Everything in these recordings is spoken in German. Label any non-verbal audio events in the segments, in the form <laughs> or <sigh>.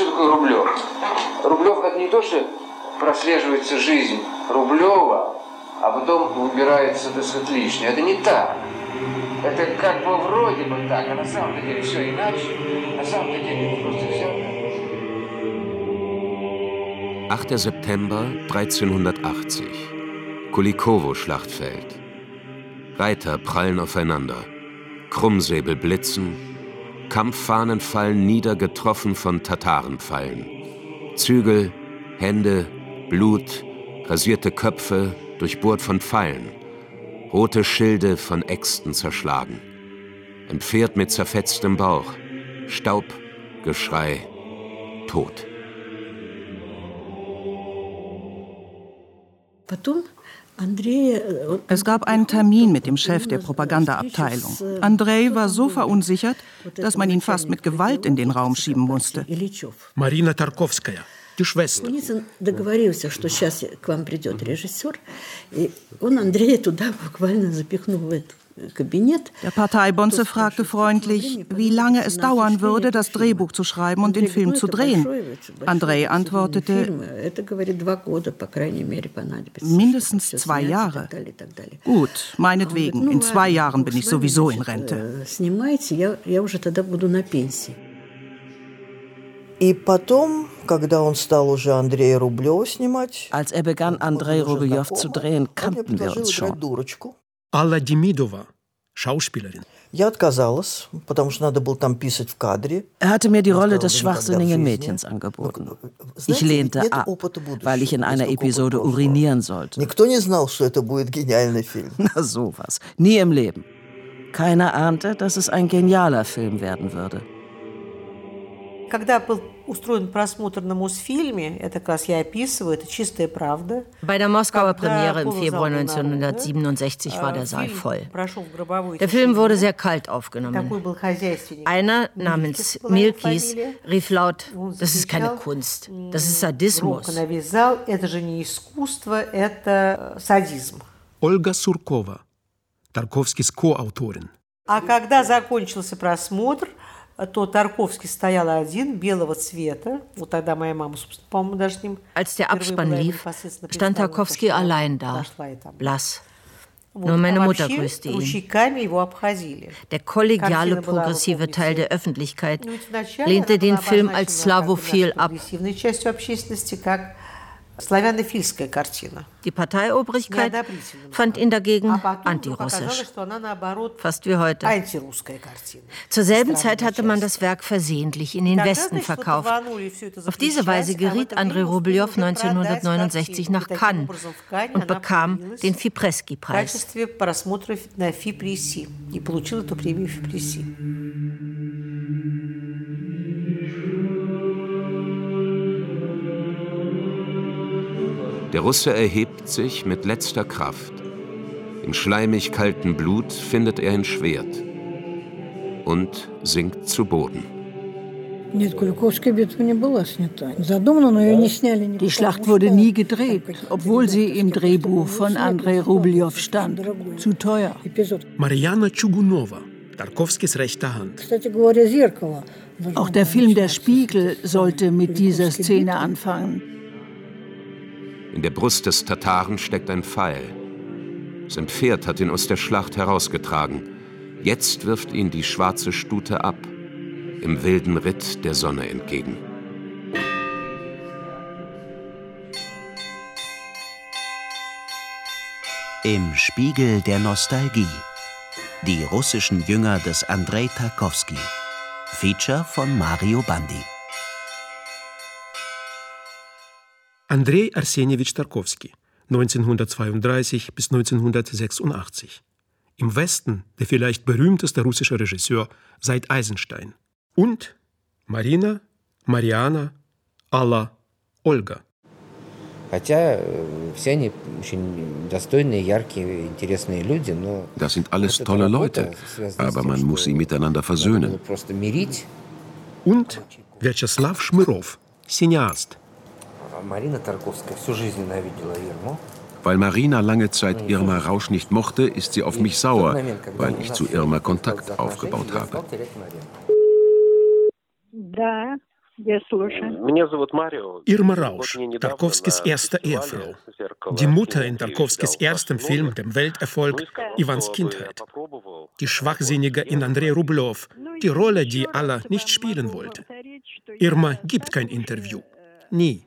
что такое Рублев? Рублев это не то, что прослеживается жизнь Рублева, а потом выбирается, так сказать, лишнее. Это не так. Это как бы вроде бы так, а на самом деле все иначе. На самом деле просто взял 8. September 1380. Kulikowo-Schlachtfeld. Reiter prallen aufeinander. Krummsäbel blitzen. Kampffahnen fallen nieder, getroffen von Tatarenpfeilen. Zügel, Hände, Blut, rasierte Köpfe, durchbohrt von Pfeilen. Rote Schilde von Äxten zerschlagen. Ein Pferd mit zerfetztem Bauch. Staub, Geschrei, Tod. Es gab einen Termin mit dem Chef der Propagandaabteilung. Andrei war so verunsichert, dass man ihn fast mit Gewalt in den Raum schieben musste. Marina Tarkovskaya, die Schwester. договорился, что сейчас к вам придет режиссер, и он Андрея туда буквально запихнул в этот der Parteibonze fragte freundlich, wie lange es dauern würde, das Drehbuch zu schreiben und den Film zu drehen. Andrei antwortete, mindestens zwei Jahre. Gut, meinetwegen, in zwei Jahren bin ich sowieso in Rente. Als er begann, Andrei Rublev zu drehen, kannten wir uns schon. Алла Демидова, Schauspielerin. Er hatte mir die Rolle des schwachsinnigen Mädchens angeboten. Ich lehnte ab, weil ich in einer Episode urinieren sollte. Na <laughs> sowas. Nie im Leben. Keiner ahnte, dass es ein genialer Film werden würde. Когда был Устроен просмотр на Мосфильме, это как раз я описываю, это чистая правда. Bei der Moskauer Premiere im Februar 1967 war der Saal voll. Der Film wurde sehr kalt aufgenommen. Einer namens Milkis rief laut, das ist keine Kunst, das ist Sadismus. Это же не искусство, это садизм. Ольга Суркова, Тарковскис co-autorin. А когда закончился просмотр, то Тарковский стоял один, белого цвета. Вот тогда моя мама, собственно, по-моему, даже с ним... Als der Abspann lief, stand Tarkovsky allein da, blass. Nur meine Mutter grüßte ihn. Der kollegiale, progressive Teil der Öffentlichkeit lehnte den Film als slavophil ab. Die Parteiobrigkeit fand ihn dagegen antirussisch, fast wie heute. Zur selben Zeit hatte man das Werk versehentlich in den Westen verkauft. Auf diese Weise geriet Andrei Rublev 1969 nach Cannes und bekam den Fipresky-Preis. Der Russe erhebt sich mit letzter Kraft. Im schleimig kalten Blut findet er ein Schwert und sinkt zu Boden. Die Schlacht wurde nie gedreht, obwohl sie im Drehbuch von Andrei Rublev stand. Zu teuer. Mariana Tschugunova, Tarkovskis rechte Hand. Auch der Film Der Spiegel sollte mit dieser Szene anfangen. In der Brust des Tataren steckt ein Pfeil. Sein Pferd hat ihn aus der Schlacht herausgetragen. Jetzt wirft ihn die schwarze Stute ab, im wilden Ritt der Sonne entgegen. Im Spiegel der Nostalgie. Die russischen Jünger des Andrei Tarkovsky. Feature von Mario Bandi. Andrei Arsenjewitsch Tarkovsky, 1932 bis 1986. Im Westen der vielleicht berühmteste russische Regisseur seit Eisenstein. Und Marina, Mariana, Alla, Olga. Das sind alles tolle Leute, aber man muss sie miteinander versöhnen. Und Vyacheslav Schmirov, Cineast. Weil Marina lange Zeit Irma Rausch nicht mochte, ist sie auf mich sauer, weil ich zu Irma Kontakt aufgebaut habe. Irma Rausch, Tarkovskis erste Ehefrau. Die Mutter in Tarkovskis erstem Film, dem Welterfolg Ivans Kindheit. Die Schwachsinnige in Andrei Rublev, die Rolle, die Allah nicht spielen wollte. Irma gibt kein Interview. Nie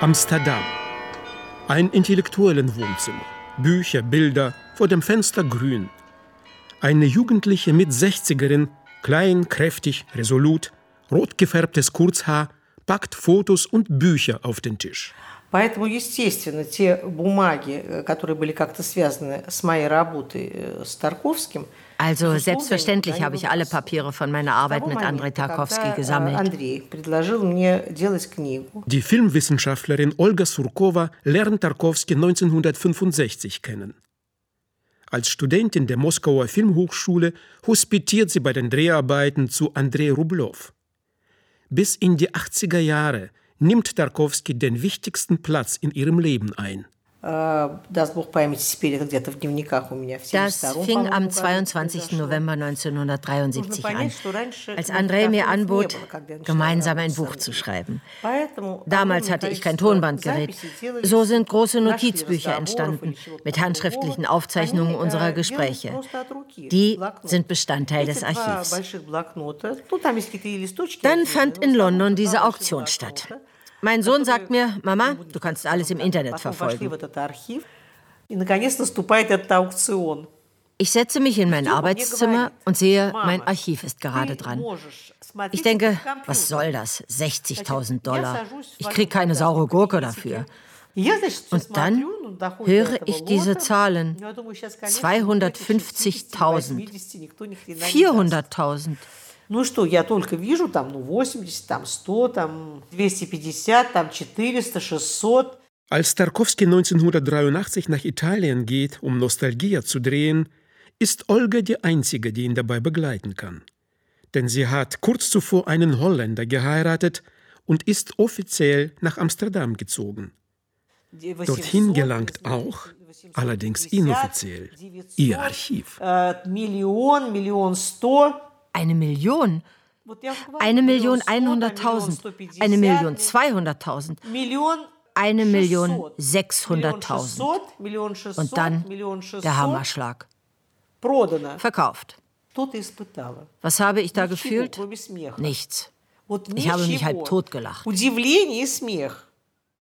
Amsterdam. Ein intellektuellen Wohnzimmer. Bücher, Bilder, vor dem Fenster grün. Eine Jugendliche mit 60erin, klein, kräftig, resolut, rot gefärbtes Kurzhaar, packt Fotos und Bücher auf den Tisch. Поэтому, естественно, те бумаги, которые были как-то связаны с моей работой с Тарковским, also selbstverständlich habe ich alle Papiere von meiner Arbeit mit Andrei Tarkovsky gesammelt. Die Filmwissenschaftlerin Olga Surkova lernt Tarkovsky 1965 kennen. Als Studentin der Moskauer Filmhochschule hospitiert sie bei den Dreharbeiten zu Andrei Rublev. Bis in die 80er Jahre nimmt Tarkovsky den wichtigsten Platz in ihrem Leben ein. Das fing am 22. November 1973 an, als Andrei mir anbot, gemeinsam ein Buch zu schreiben. Damals hatte ich kein Tonbandgerät. So sind große Notizbücher entstanden mit handschriftlichen Aufzeichnungen unserer Gespräche. Die sind Bestandteil des Archivs. Dann fand in London diese Auktion statt. Mein Sohn sagt mir, Mama, du kannst alles im Internet verfolgen. Ich setze mich in mein Arbeitszimmer und sehe, mein Archiv ist gerade dran. Ich denke, was soll das? 60.000 Dollar. Ich kriege keine saure Gurke dafür. Und dann höre ich diese Zahlen. 250.000, 400.000. Ну что, я только вижу там, ну, 80, там, 100, там, 250, там, 400, 600. Als Tarkovsky 1983 nach Italien geht, um Nostalgia zu drehen, ist Olga die Einzige, die ihn dabei begleiten kann. Denn sie hat kurz zuvor einen Holländer geheiratet und ist offiziell nach Amsterdam gezogen. Dorthin gelangt auch, allerdings inoffiziell, ihr Archiv. Million, Million 100 eine Million? Eine Million einhunderttausend, eine Million zweihunderttausend, eine Million sechshunderttausend. Und dann der Hammerschlag. Verkauft. Was habe ich da gefühlt? Nichts. Ich habe mich halb totgelacht.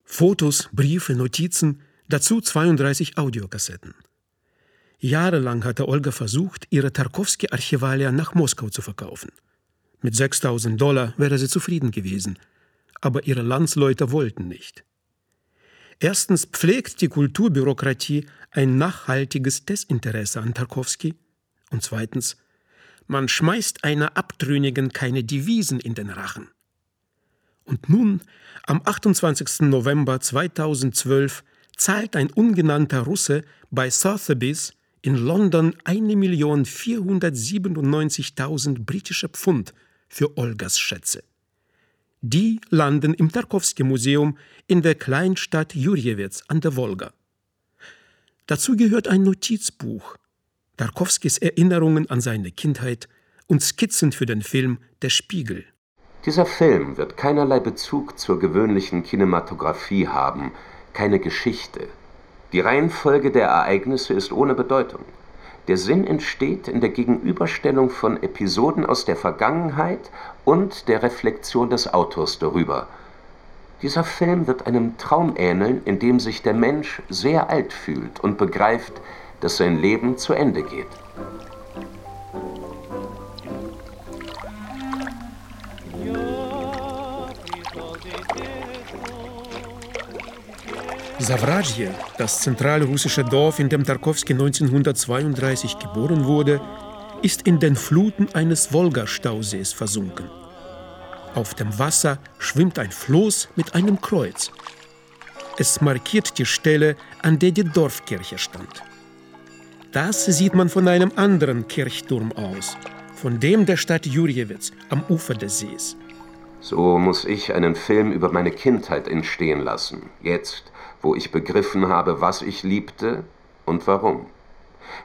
Fotos, Briefe, Notizen, dazu 32 Audiokassetten. Jahrelang hatte Olga versucht, ihre Tarkovsky-Archivalia nach Moskau zu verkaufen. Mit 6000 Dollar wäre sie zufrieden gewesen, aber ihre Landsleute wollten nicht. Erstens pflegt die Kulturbürokratie ein nachhaltiges Desinteresse an Tarkovsky und zweitens, man schmeißt einer Abtrünnigen keine Devisen in den Rachen. Und nun, am 28. November 2012, zahlt ein ungenannter Russe bei Sotheby's in London 1.497.000 britische Pfund für Olgas Schätze. Die landen im Tarkowski-Museum in der Kleinstadt Jurjewitz an der Wolga. Dazu gehört ein Notizbuch, Tarkowskis Erinnerungen an seine Kindheit und Skizzen für den Film Der Spiegel. Dieser Film wird keinerlei Bezug zur gewöhnlichen Kinematografie haben, keine Geschichte, die Reihenfolge der Ereignisse ist ohne Bedeutung. Der Sinn entsteht in der Gegenüberstellung von Episoden aus der Vergangenheit und der Reflexion des Autors darüber. Dieser Film wird einem Traum ähneln, in dem sich der Mensch sehr alt fühlt und begreift, dass sein Leben zu Ende geht. Savrazje, das zentralrussische Dorf, in dem Tarkowski 1932 geboren wurde, ist in den Fluten eines Wolga-Stausees versunken. Auf dem Wasser schwimmt ein Floß mit einem Kreuz. Es markiert die Stelle, an der die Dorfkirche stand. Das sieht man von einem anderen Kirchturm aus, von dem der Stadt Jurjewitz am Ufer des Sees. So muss ich einen Film über meine Kindheit entstehen lassen. Jetzt, wo ich begriffen habe, was ich liebte und warum.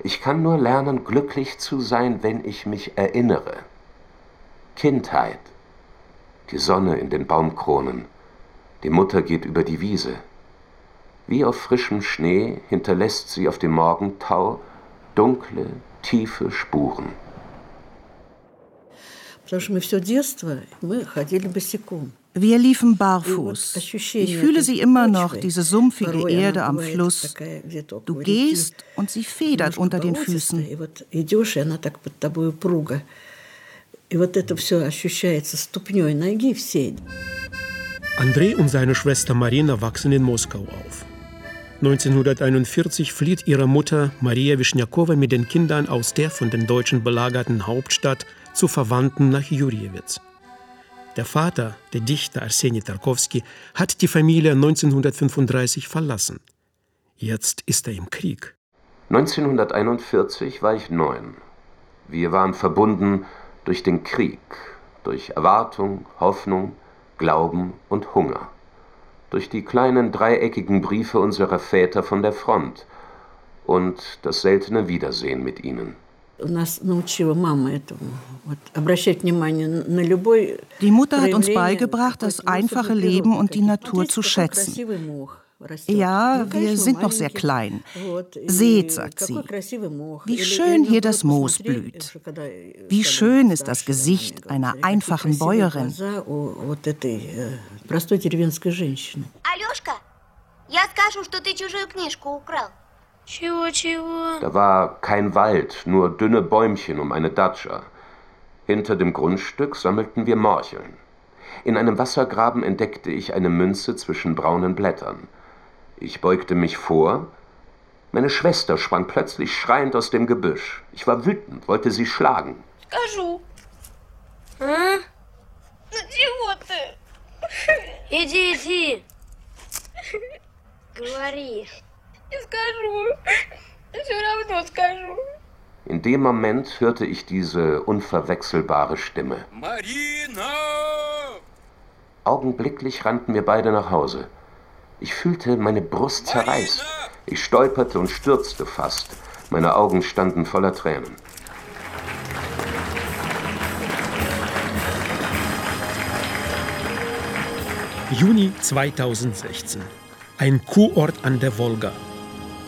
Ich kann nur lernen, glücklich zu sein, wenn ich mich erinnere. Kindheit. Die Sonne in den Baumkronen. Die Mutter geht über die Wiese. Wie auf frischem Schnee hinterlässt sie auf dem Morgentau dunkle, tiefe Spuren. Wir liefen barfuß. Ich fühle sie immer noch, diese sumpfige Erde am Fluss. Du gehst und sie federt unter den Füßen. Andrei und seine Schwester Marina wachsen in Moskau auf. 1941 flieht ihre Mutter Maria Wischniakowa mit den Kindern aus der von den Deutschen belagerten Hauptstadt zu Verwandten nach Jurjewitz. Der Vater, der Dichter Arseni Tarkowski, hat die Familie 1935 verlassen. Jetzt ist er im Krieg. 1941 war ich neun. Wir waren verbunden durch den Krieg, durch Erwartung, Hoffnung, Glauben und Hunger, durch die kleinen dreieckigen Briefe unserer Väter von der Front und das seltene Wiedersehen mit ihnen. Die Mutter hat uns beigebracht, das einfache Leben und die Natur zu schätzen. Ja, wir sind noch sehr klein. Seht, sagt sie, wie schön hier das Moos blüht. Wie schön ist das Gesicht einer einfachen Bäuerin. Алешка, я скажу, что ты чужую книжку украл. Чего, чего? Da war kein Wald, nur dünne Bäumchen um eine Datscha. Hinter dem Grundstück sammelten wir Morcheln. In einem Wassergraben entdeckte ich eine Münze zwischen braunen Blättern. Ich beugte mich vor. Meine Schwester sprang plötzlich schreiend aus dem Gebüsch. Ich war wütend, wollte sie schlagen. Скажу. А? Ну чего ты? Иди, иди. Говори. In dem Moment hörte ich diese unverwechselbare Stimme. Marina! Augenblicklich rannten wir beide nach Hause. Ich fühlte meine Brust zerreißt. Ich stolperte und stürzte fast. Meine Augen standen voller Tränen. Juni 2016. Ein Kurort an der Wolga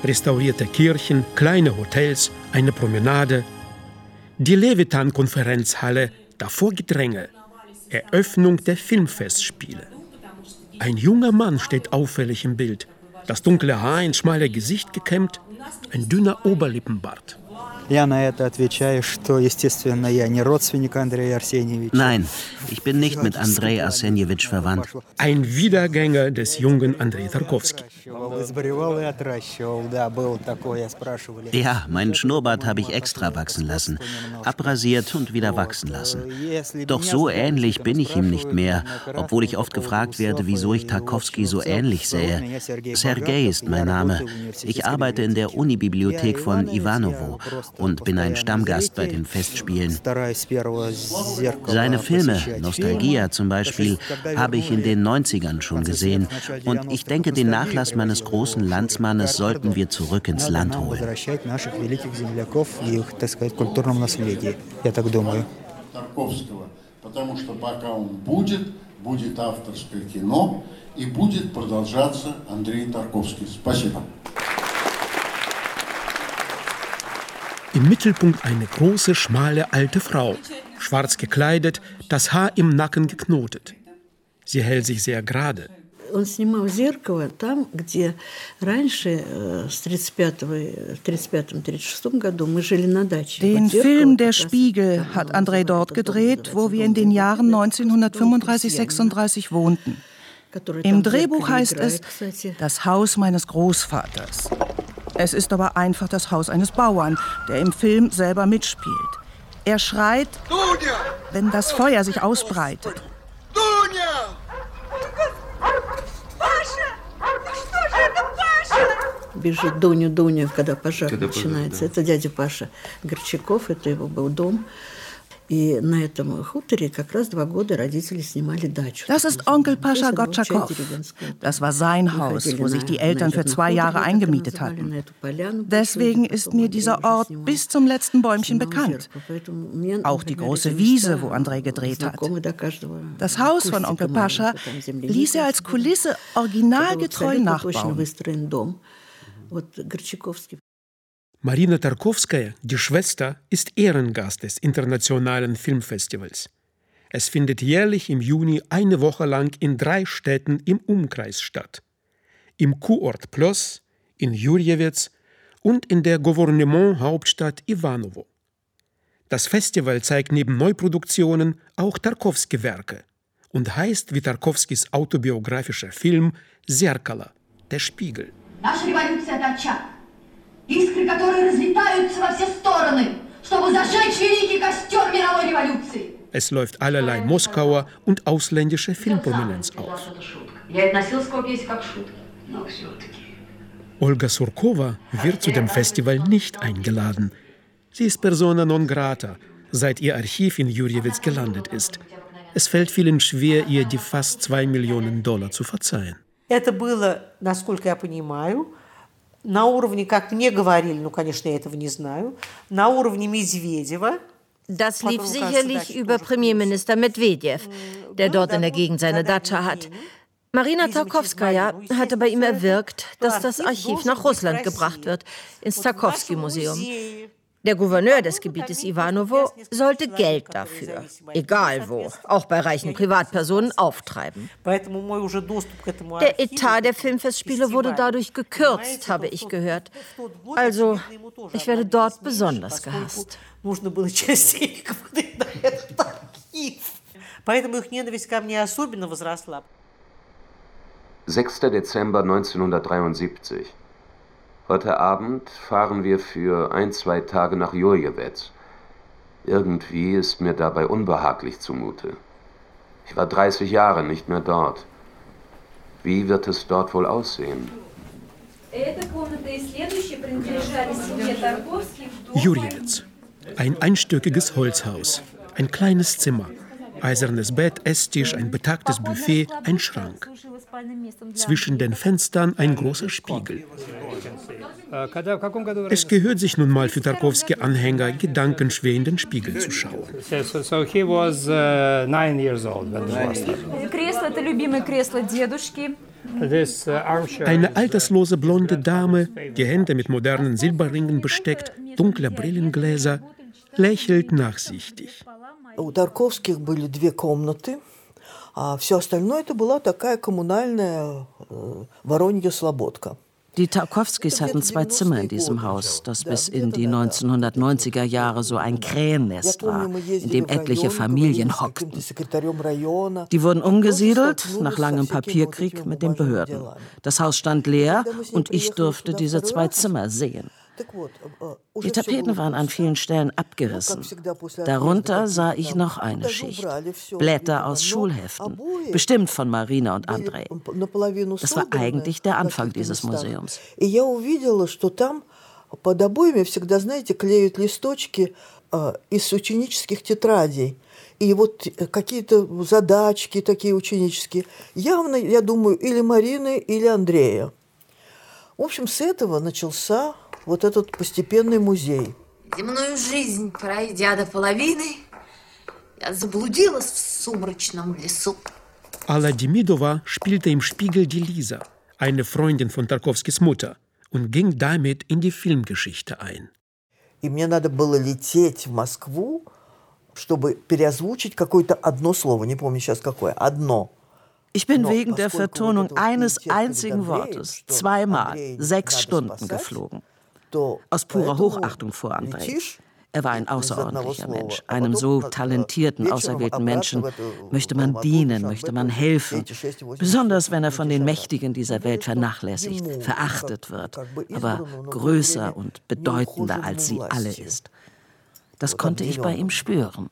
restaurierte Kirchen, kleine Hotels, eine Promenade. Die Levitan-Konferenzhalle, davor Gedränge. Eröffnung der Filmfestspiele. Ein junger Mann steht auffällig im Bild. Das dunkle Haar ins schmale Gesicht gekämmt, ein dünner Oberlippenbart. Я на это отвечаю, что, естественно, я не родственник Андрея Арсеньевича. Nein, ich bin nicht mit Andrei Arsenjewitsch verwandt. Ein Wiedergänger des jungen Andrei Tarkovsky. Ja, meinen Schnurrbart habe ich extra wachsen lassen, abrasiert und wieder wachsen lassen. Doch so ähnlich bin ich ihm nicht mehr, obwohl ich oft gefragt werde, wieso ich Tarkovsky so ähnlich sähe. Sergei ist mein Name. Ich arbeite in der Unibibliothek von Ivanovo und bin ein Stammgast bei den Festspielen. Seine Filme, Nostalgia zum Beispiel, habe ich in den 90ern schon gesehen und ich denke, den Nachlass meines großen Landsmannes sollten wir zurück ins Land holen. Потому что пока он будет, будет авторское кино и будет продолжаться Андрей Тарковский. Спасибо. Im Mittelpunkt eine große, schmale alte Frau, schwarz gekleidet, das Haar im Nacken geknotet. Sie hält sich sehr gerade. Он снимал «Зеркало» там, где раньше, с 35-36 году, мы жили на даче. Den Film Der Spiegel hat Andrei dort gedreht, wo wir in den Jahren 1935-36 wohnten. Im Drehbuch heißt es Das Haus meines Großvaters. Es ist aber einfach das Haus eines Bauern, der im Film selber mitspielt. Er schreit, wenn das Feuer sich ausbreitet. бежит Дуню Дуню, когда пожар начинается. Это дядя Паша Горчаков, это его был дом. Das ist Onkel Pascha Gotschakow. Das war sein Haus, wo sich die Eltern für zwei Jahre eingemietet hatten. Deswegen ist mir dieser Ort bis zum letzten Bäumchen bekannt. Auch die große Wiese, wo Andrei gedreht hat. Das Haus von Onkel Pascha ließ er als Kulisse originalgetreu nachbauen. Marina Tarkowskaja, die Schwester, ist Ehrengast des Internationalen Filmfestivals. Es findet jährlich im Juni eine Woche lang in drei Städten im Umkreis statt. Im Kurort Plos, in Jurjewitz und in der Gouvernement-Hauptstadt Ivanovo. Das Festival zeigt neben Neuproduktionen auch Tarkowski-Werke und heißt wie Tarkowskis autobiografischer Film Zerkala, der Spiegel. Наша революция искры которые разлетаются во все стороны, чтобы зажечь великий костер мировой революции. Es läuft allerlei Moskauer und ausländische Filmprominenz auf. Olga Surkova wird zu dem Festival nicht eingeladen. Sie ist persona non grata, seit ihr Archiv in Jurjewitz gelandet ist. Es fällt vielen schwer, ihr die fast zwei Millionen Dollar zu verzeihen. Это было, насколько я понимаю, на уровне, как мне говорили, ну, конечно, я этого не знаю, на уровне Медведева. Das lief sicherlich über Premierminister Medvedev, der dort in der Gegend seine Datscha hat. Marina Tarkowskaja hatte bei ihm erwirkt, dass das Archiv nach Russland gebracht wird, ins Tarkowski-Museum. Der Gouverneur des Gebietes Ivanovo sollte Geld dafür, egal wo, auch bei reichen Privatpersonen, auftreiben. Der Etat der Filmfestspiele wurde dadurch gekürzt, habe ich gehört. Also, ich werde dort besonders gehasst. <laughs> Поэтому их ненависть ко мне особенно возросла. 6. Dezember 1973. Heute Abend fahren wir für ein, zwei Tage nach Jurjewetz. Irgendwie ist mir dabei unbehaglich zumute. Ich war 30 Jahre nicht mehr dort. Wie wird es dort wohl aussehen? Jurjewitz. Ein einstöckiges Holzhaus. Ein kleines Zimmer. Eisernes Bett, Esstisch, ein betagtes Buffet, ein Schrank. Zwischen den Fenstern ein großer Spiegel. Es gehört sich nun mal für Tarkowski-Anhänger, gedankenschwer in den Spiegel zu schauen. Eine alterslose blonde Dame, die Hände mit modernen Silberringen besteckt, dunkle Brillengläser, lächelt nachsichtig. У Тарковских были две комнаты, а все остальное это была такая коммунальная Воронья Слободка. Die Tarkowskis hatten zwei Zimmer in diesem Haus, das bis in die 1990er Jahre so ein Krähennest war, in dem etliche Familien hockten. Die wurden umgesiedelt, nach langem Papierkrieg, mit den Behörden. Das Haus stand leer und ich durfte diese zwei Zimmer sehen. Die Tapeten waren an vielen Stellen abgerissen. Darunter sah ich noch eine Schicht. Blätter aus Schulheften, bestimmt von Marina und Andrei. Das war eigentlich der Anfang dieses Museums. Под обоями всегда, знаете, клеют листочки э, из ученических тетрадей. И вот какие-то задачки такие ученические. Явно, я думаю, или Марины, или Андрея. В общем, с этого начался вот этот постепенный музей. Земную жизнь, пройдя до половины, я заблудилась в сумрачном лесу. Alla Demidova spielte im Spiegel die Lisa, eine Freundin von Tarkovskis Mutter, und ging damit in die Filmgeschichte ein. И мне надо было лететь в Москву, чтобы переозвучить какое-то одно слово, не помню сейчас какое, одно – ich bin wegen der Vertonung eines einzigen Wortes zweimal sechs Stunden geflogen. Aus purer Hochachtung vor Andrei. Er war ein außerordentlicher Mensch. Einem so talentierten, auserwählten Menschen möchte man dienen, möchte man helfen. Besonders wenn er von den Mächtigen dieser Welt vernachlässigt, verachtet wird, aber größer und bedeutender als sie alle ist. Das konnte ich bei ihm spüren.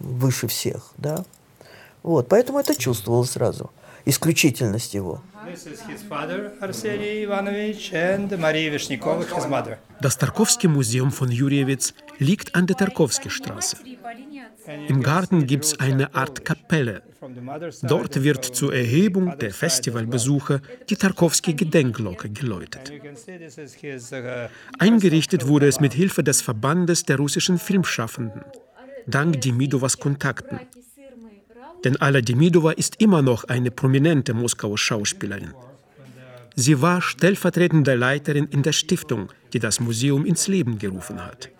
выше всех, да? Вот, поэтому это чувствовалось сразу, исключительность его. Das Tarkowski-Museum von Jurjewitz liegt an der Tarkowski-Straße. Im Garten gibt es eine Art Kapelle. Dort wird zur Erhebung der Festivalbesucher die Tarkowski-Gedenkglocke geläutet. Eingerichtet wurde es mit Hilfe des Verbandes der russischen Filmschaffenden, dank Demidovas Kontakten. Denn Alla Demidova ist immer noch eine prominente Moskauer Schauspielerin. Sie war stellvertretende Leiterin in der Stiftung, die das Museum ins Leben gerufen hat.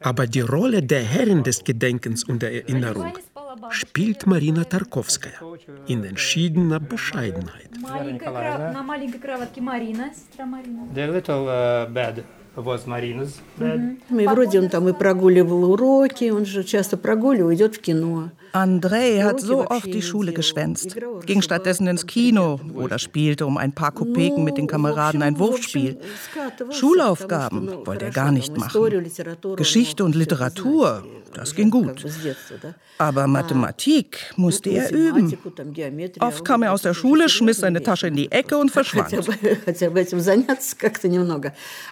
Aber die Rolle der Herrin des Gedenkens und der Erinnerung spielt Marina Tarkowskaja in entschiedener Bescheidenheit. The little uh, bed was Marina's bed. И вроде он там и прогуливал уроки, он же часто прогуливал, идет в кино. Andrei hat so oft die Schule geschwänzt, ging stattdessen ins Kino oder spielte um ein paar Kopeken mit den Kameraden ein Wurfspiel. Schulaufgaben wollte er gar nicht machen. Geschichte und Literatur, das ging gut. Aber Mathematik musste er üben. Oft kam er aus der Schule, schmiss seine Tasche in die Ecke und verschwand.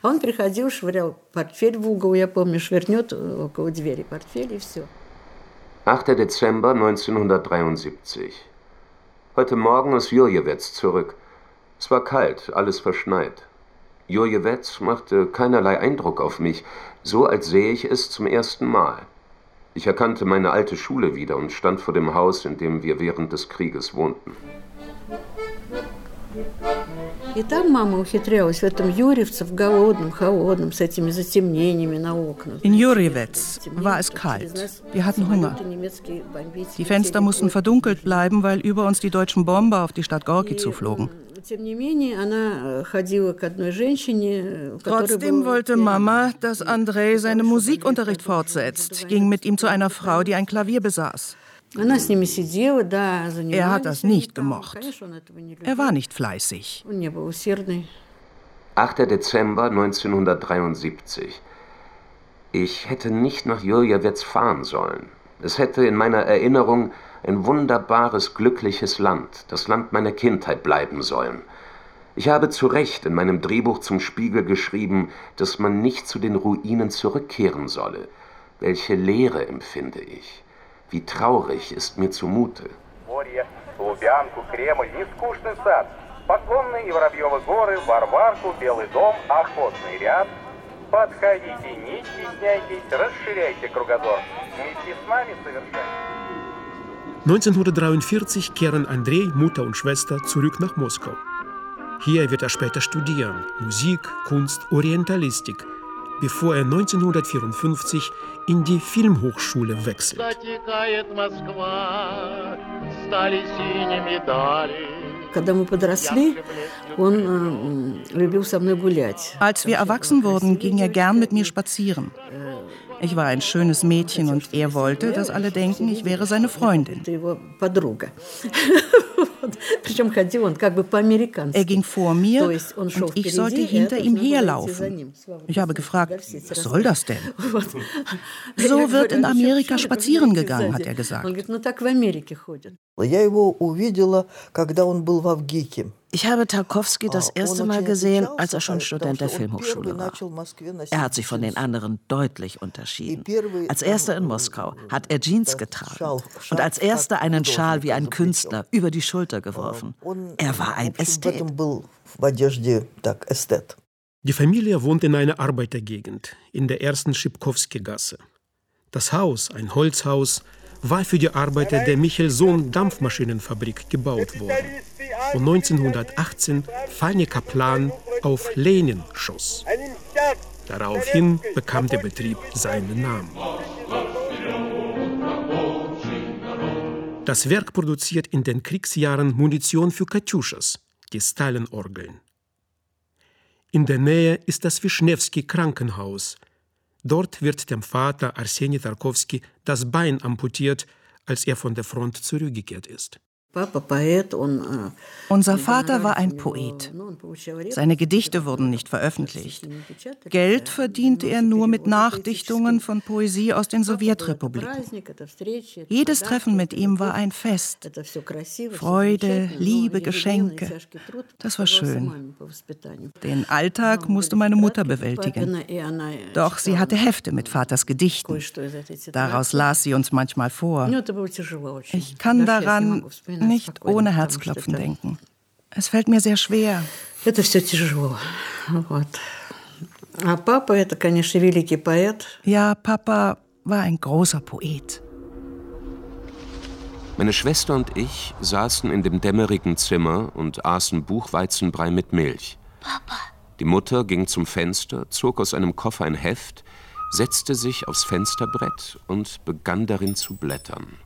Он приходил, швырял портфель в угол, я помню, швырнет около двери портфель и все. 8. Dezember 1973. Heute Morgen aus Jurjewetz zurück. Es war kalt, alles verschneit. Jurjewetz machte keinerlei Eindruck auf mich, so als sähe ich es zum ersten Mal. Ich erkannte meine alte Schule wieder und stand vor dem Haus, in dem wir während des Krieges wohnten. И там мама ухитрялась в этом Юрьевце, в голодном, холодном, с этими затемнениями на окнах. In Jurjewetz war es kalt. Wir hatten Hunger. Die Fenster mussten verdunkelt bleiben, weil über uns die deutschen Bomber auf die Stadt Gorki zuflogen. Trotzdem wollte Mama, dass Andrei seinen Musikunterricht fortsetzt, ging mit ihm zu einer Frau, die ein Klavier besaß. Er hat das nicht gemocht. Er war nicht fleißig. 8. Dezember 1973. Ich hätte nicht nach Juljewetz fahren sollen. Es hätte in meiner Erinnerung ein wunderbares, glückliches Land, das Land meiner Kindheit bleiben sollen. Ich habe zu Recht in meinem Drehbuch zum Spiegel geschrieben, dass man nicht zu den Ruinen zurückkehren solle. Welche Leere empfinde ich. Wie traurig ist mir zumute. Лубянку, Кремль, нескучный сад, Поклонные и Воробьевы горы, Варварку, Белый дом, Охотный ряд. Подходите, не стесняйтесь, расширяйте кругозор. Вместе с нами совершайте. 1943 kehren Andrei, Mutter und Schwester zurück nach Moskau. Hier wird er später studieren, Musik, Kunst, Orientalistik, bevor er 1954 in die Filmhochschule wechselt. Als wir erwachsen wurden, ging er gern mit mir spazieren. Ich war ein schönes Mädchen und er wollte, dass alle denken, ich wäre seine Freundin. <laughs> Er ging vor mir und ich sollte hinter ihm herlaufen. Ich habe gefragt, was soll das denn? <laughs> So <laughs> wird in Amerika spazieren gegangen, hat er gesagt. Я его увидела, когда он был в Авгике. Ich habe Tarkowski das erste Mal gesehen, als er schon Student der Filmhochschule war. Er hat sich von den anderen deutlich unterschieden. Als erster in Moskau hat er Jeans getragen und als erster einen Schal wie ein Künstler über die Schulter geworfen. Er war ein Ästhet. Die Familie wohnt in einer Arbeitergegend, in der ersten Schipkowski-Gasse. Das Haus, ein Holzhaus, war für die Arbeiter der Michelson Dampfmaschinenfabrik gebaut worden und 1918 Fanny Kaplan auf Lenin schoss. Daraufhin bekam der Betrieb seinen Namen. Das Werk produziert in den Kriegsjahren Munition für Katjuschas, die Stalinorgeln. In der Nähe ist das Wischnewski Krankenhaus, Dort wird dem Vater Arseni Tarkowski das Bein amputiert, als er von der Front zurückgekehrt ist. Unser Vater war ein Poet. Seine Gedichte wurden nicht veröffentlicht. Geld verdiente er nur mit Nachdichtungen von Poesie aus den Sowjetrepubliken. Jedes Treffen mit ihm war ein Fest. Freude, Liebe, Geschenke. Das war schön. Den Alltag musste meine Mutter bewältigen. Doch sie hatte Hefte mit Vaters Gedichten. Daraus las sie uns manchmal vor. Ich kann daran nicht ohne Herzklopfen denken. Es fällt mir sehr schwer. Ja, Papa war ein großer Poet. Meine Schwester und ich saßen in dem dämmerigen Zimmer und aßen Buchweizenbrei mit Milch. Papa. Die Mutter ging zum Fenster, zog aus einem Koffer ein Heft, setzte sich aufs Fensterbrett und begann darin zu blättern.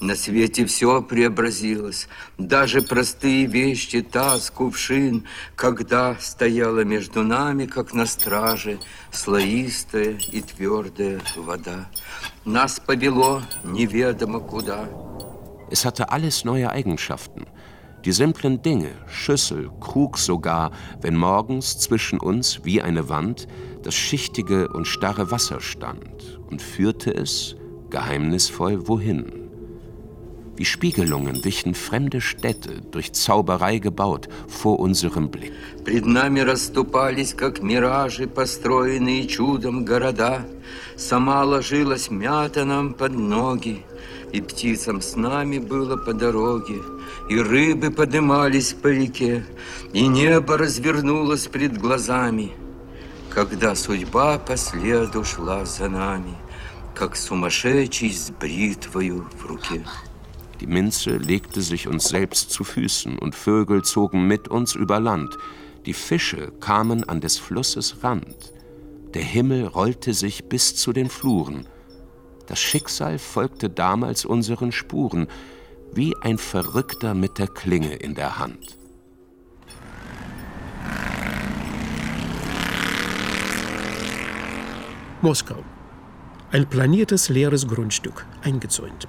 На свете все преобразилось, даже простые вещи, таз, кувшин, когда стояла между нами, как на страже, слоистая и твердая вода. Нас повело неведомо куда. Es hatte alles neue Eigenschaften. Die simplen Dinge, Schüssel, Krug sogar, wenn morgens zwischen uns wie eine Wand das schichtige und starre Wasser stand und führte es, geheimnisvoll, wohin. Wie Spiegelungen wichen fremde Städte, durch Zauberei gebaut, vor unserem Blick. Пред нами расступались, как миражи, построенные чудом города. Сама ложилась мята нам под ноги, и птицам с нами было по дороге. И рыбы подымались по реке, и небо развернулось пред глазами, когда судьба по следу шла за нами, как сумасшедший с бритвою в руке. Die Minze legte sich uns selbst zu Füßen, und Vögel zogen mit uns über Land. Die Fische kamen an des Flusses Rand. Der Himmel rollte sich bis zu den Fluren. Das Schicksal folgte damals unseren Spuren, wie ein Verrückter mit der Klinge in der Hand. Moskau. Ein planiertes leeres Grundstück, eingezäunt.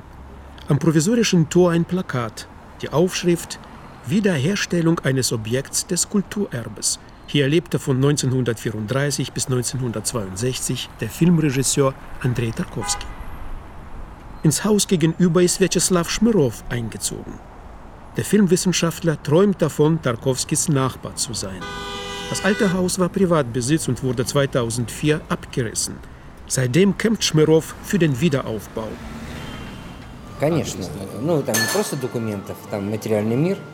Am provisorischen Tor ein Plakat, die Aufschrift Wiederherstellung eines Objekts des Kulturerbes. Hier lebte von 1934 bis 1962 der Filmregisseur Andrei Tarkovsky. Ins Haus gegenüber ist Vyacheslav Schmirow eingezogen. Der Filmwissenschaftler träumt davon, Tarkovskis Nachbar zu sein. Das alte Haus war Privatbesitz und wurde 2004 abgerissen. Seitdem kämpft Schmirow für den Wiederaufbau.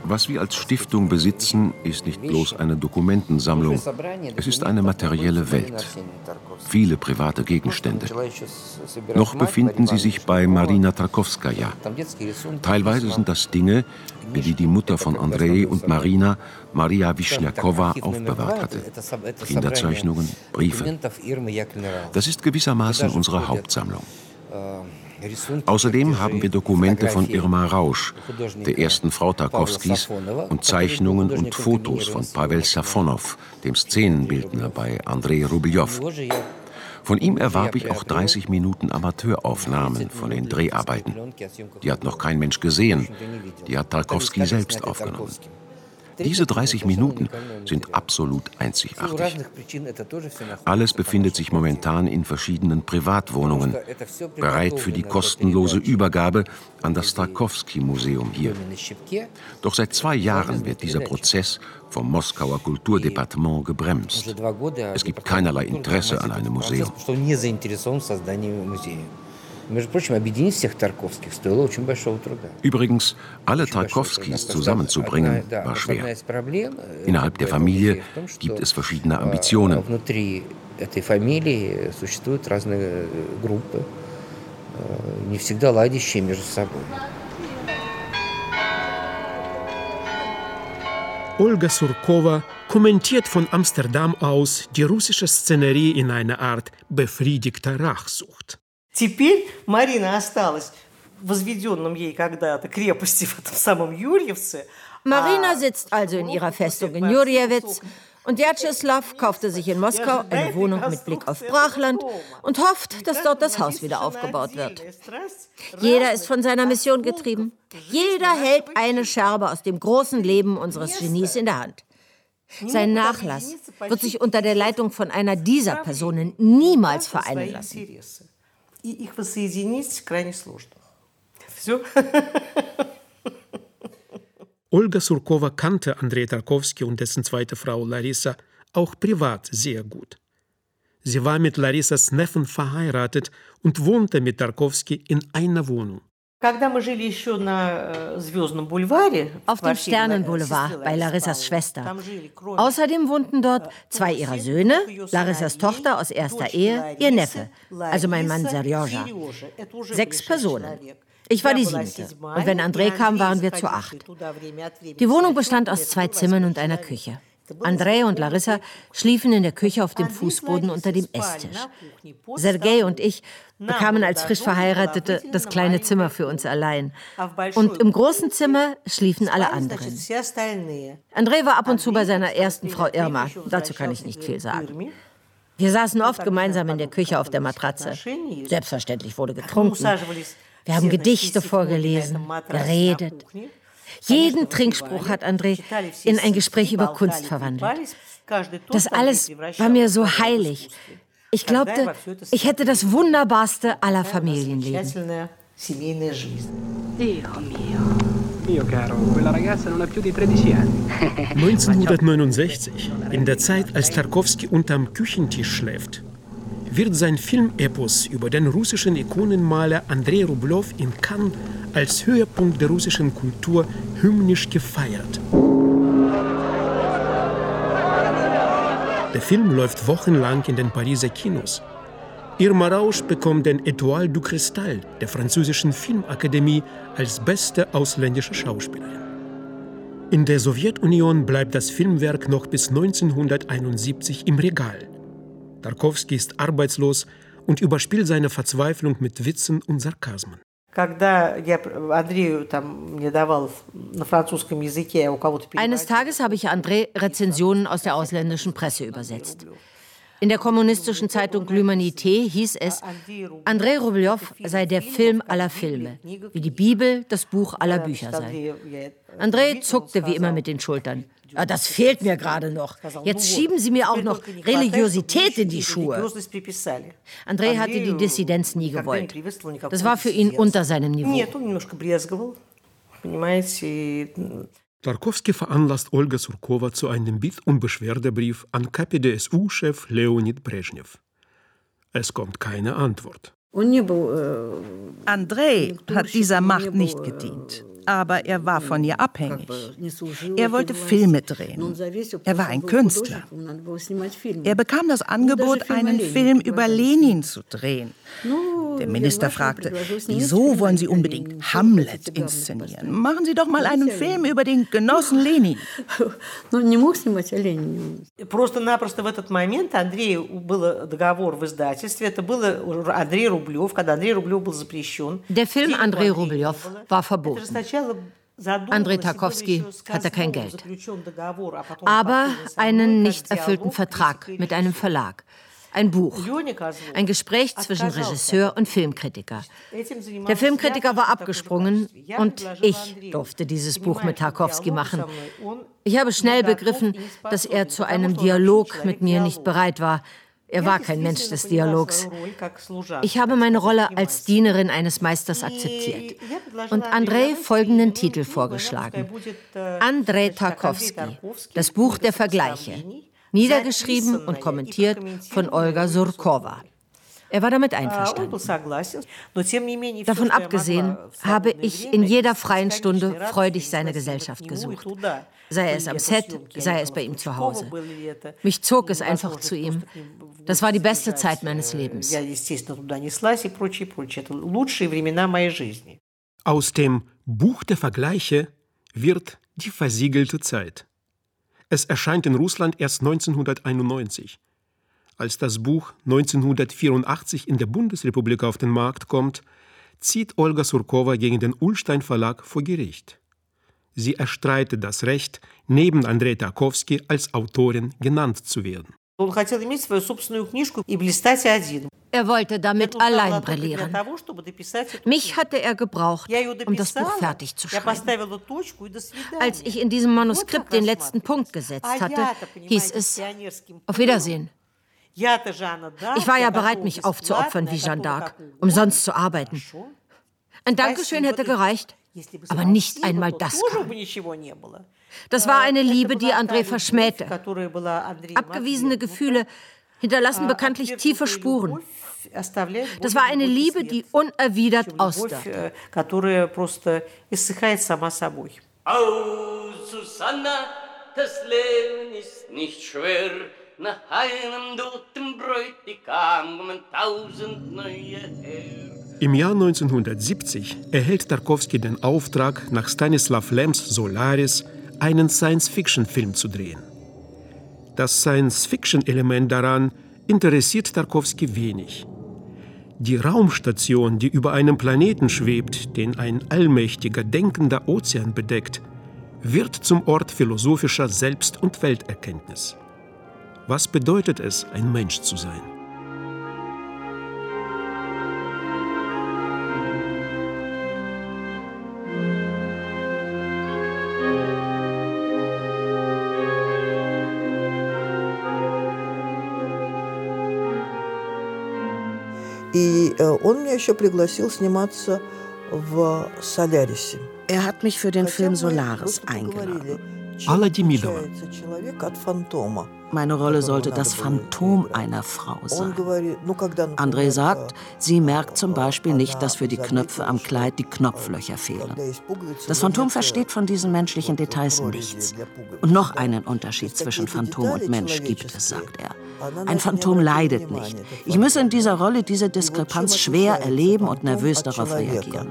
Was wir als Stiftung besitzen, ist nicht bloß eine Dokumentensammlung, es ist eine materielle Welt. Viele private Gegenstände. Noch befinden sie sich bei Marina Tarkovskaja. Teilweise sind das Dinge, die die Mutter von Andrei und Marina, Maria Wischniakowa, aufbewahrt hatte. Kinderzeichnungen, Briefe. Das ist gewissermaßen unsere Hauptsammlung. Außerdem haben wir Dokumente von Irma Rausch, der ersten Frau Tarkovskis, und Zeichnungen und Fotos von Pavel Safonov, dem Szenenbildner bei Andrei Rublev. Von ihm erwarb ich auch 30 Minuten Amateuraufnahmen von den Dreharbeiten. Die hat noch kein Mensch gesehen. Die hat Tarkovsky selbst aufgenommen. Diese 30 Minuten sind absolut einzigartig. Alles befindet sich momentan in verschiedenen Privatwohnungen, bereit für die kostenlose Übergabe an das Tarkovsky-Museum hier. Doch seit zwei Jahren wird dieser Prozess vom Moskauer Kulturdepartement gebremst. Es gibt keinerlei Interesse an einem Museum. Übrigens, alle Tarkovskis zusammenzubringen, war schwer. Innerhalb der Familie gibt es verschiedene Ambitionen. Olga Surkova kommentiert von Amsterdam aus die russische Szenerie in einer Art befriedigter Rachsucht. Теперь Марина осталась в возведенном ей когда-то крепости в этом самом Юрьевце. Marina sitzt also in ihrer Festung in Jurjewitz Und Djatschislaw kaufte sich in Moskau eine Wohnung mit Blick auf Brachland und hofft, dass dort das Haus wieder aufgebaut wird. Jeder ist von seiner Mission getrieben. Jeder hält eine Scherbe aus dem großen Leben unseres Genies in der Hand. Sein Nachlass wird sich unter der Leitung von einer dieser Personen niemals vereinen lassen. Olga Surkova kannte Andrei Tarkowski und dessen zweite Frau Larissa auch privat sehr gut. Sie war mit Larissas Neffen verheiratet und wohnte mit Tarkowski in einer Wohnung. Э, Auf dem Sternenboulevard bei Larissas Schwester. Außerdem wohnten dort zwei ihrer Söhne, Larissas Tochter aus erster Ehe, ihr Neffe, also mein Mann Serjoja. Sechs Personen. Ich war die siebte. Und wenn André kam, waren wir zu acht. Die Wohnung bestand aus zwei Zimmern und einer Küche. André und Larissa schliefen in der Küche auf dem Fußboden unter dem Esstisch. Sergei und ich bekamen als frisch Verheiratete das kleine Zimmer für uns allein. Und im großen Zimmer schliefen alle anderen. André war ab und zu bei seiner ersten Frau Irma. Dazu kann ich nicht viel sagen. Wir saßen oft gemeinsam in der Küche auf der Matratze. Selbstverständlich wurde getrunken. Wir haben Gedichte vorgelesen, geredet. Jeden Trinkspruch hat André in ein Gespräch über Kunst verwandelt. Das alles war mir so heilig. Ich glaubte, ich hätte das wunderbarste aller Familienleben. 1969, <laughs> in der Zeit, als Tarkowski unterm Küchentisch schläft, wird sein Filmepos über den russischen Ikonenmaler Andrei Rublew in Cannes als Höhepunkt der russischen Kultur hymnisch gefeiert. Der Film läuft wochenlang in den Pariser Kinos. Irma Rausch bekommt den Etoile du Cristal der französischen Filmakademie als beste ausländische Schauspielerin. In der Sowjetunion bleibt das Filmwerk noch bis 1971 im Regal. Tarkowski ist arbeitslos und überspielt seine Verzweiflung mit Witzen und Sarkasmen. Eines Tages habe ich André Rezensionen aus der ausländischen Presse übersetzt. In der kommunistischen Zeitung L'Humanité hieß es, Andrei Rublew sei der Film aller Filme, wie die Bibel das Buch aller Bücher sei. Andrei zuckte wie immer mit den Schultern. Ja, das fehlt mir gerade noch. Jetzt schieben Sie mir auch noch Religiosität in die Schuhe. Andrei hatte die Dissidenz nie gewollt. Das war für ihn unter seinem Niveau. Tarkowski veranlasst Olga Surkova zu einem Bitt- und Beschwerdebrief an KPDSU-Chef Leonid Brezhnev. Es kommt keine Antwort. Andrei hat dieser Macht nicht gedient aber er war von ihr abhängig. Er wollte Filme drehen. Er war ein Künstler. Er bekam das Angebot, einen Film über Lenin zu drehen. Der Minister fragte, wieso wollen Sie unbedingt Hamlet inszenieren? Machen Sie doch mal einen Film über den Genossen Lenin. <laughs> Просто-напросто в этот момент Андрею был договор в издательстве. Это был Андрей Рублев, когда Андрей Рублев был запрещен. Der Film Andrei Rublev war verboten. Andrei Tarkowski hatte kein Geld, aber einen nicht erfüllten Vertrag mit einem Verlag. Ein Buch, ein Gespräch zwischen Regisseur und Filmkritiker. Der Filmkritiker war abgesprungen und ich durfte dieses Buch mit Tarkowski machen. Ich habe schnell begriffen, dass er zu einem Dialog mit mir nicht bereit war, er war kein Mensch des Dialogs. Ich habe meine Rolle als Dienerin eines Meisters akzeptiert. und Andrei folgenden Titel vorgeschlagen. Andrei Tarkovsky, das Buch der Vergleiche, niedergeschrieben und kommentiert von Olga Surkova. Er war damit einverstanden. Davon abgesehen habe ich in jeder freien Stunde freudig seine Gesellschaft gesucht. Sei es am Set, sei es bei ihm zu Hause. Mich zog es einfach zu ihm. Das war die beste Zeit meines Lebens. Aus dem Buch der Vergleiche wird die versiegelte Zeit. Es erscheint in Russland erst 1991. Als das Buch 1984 in der Bundesrepublik auf den Markt kommt, zieht Olga Surkova gegen den Ulstein Verlag vor Gericht. Sie erstreite das Recht, neben Andrei Tarkovsky als Autorin genannt zu werden. Er wollte damit allein brillieren. Mich hatte er gebraucht, um das Buch fertig zu schreiben. Als ich in diesem Manuskript den letzten Punkt gesetzt hatte, hieß es Auf Wiedersehen. Ich war ja bereit, mich aufzuopfern wie Jeanne d'Arc, umsonst zu arbeiten. Ein Dankeschön hätte gereicht, aber nicht einmal das kam. Das war eine Liebe, die André verschmähte. Abgewiesene Gefühle hinterlassen bekanntlich tiefe Spuren. Das war eine Liebe, die unerwidert ausdörrte. Oh, Susanna, das Leben ist nicht schwer. Nach einem toten Bräutigam kommen tausend neue her. Im Jahr 1970 erhält Tarkovsky den Auftrag, nach Stanislav Lems Solaris einen Science-Fiction-Film zu drehen. Das Science-Fiction-Element daran interessiert Tarkovsky wenig. Die Raumstation, die über einem Planeten schwebt, den ein allmächtiger, denkender Ozean bedeckt, wird zum Ort philosophischer Selbst- und Welterkenntnis. Was bedeutet es, ein Mensch zu sein? И он меня еще пригласил сниматься в «Солярисе». Er hat mich für den Film Solaris eingeladen. Alla Demidova. Человек от фантома. Meine Rolle sollte das Phantom einer Frau sein. André sagt, sie merkt zum Beispiel nicht, dass für die Knöpfe am Kleid die Knopflöcher fehlen. Das Phantom versteht von diesen menschlichen Details nichts. Und noch einen Unterschied zwischen Phantom und Mensch gibt es, sagt er. Ein Phantom leidet nicht. Ich müsse in dieser Rolle diese Diskrepanz schwer erleben und nervös darauf reagieren.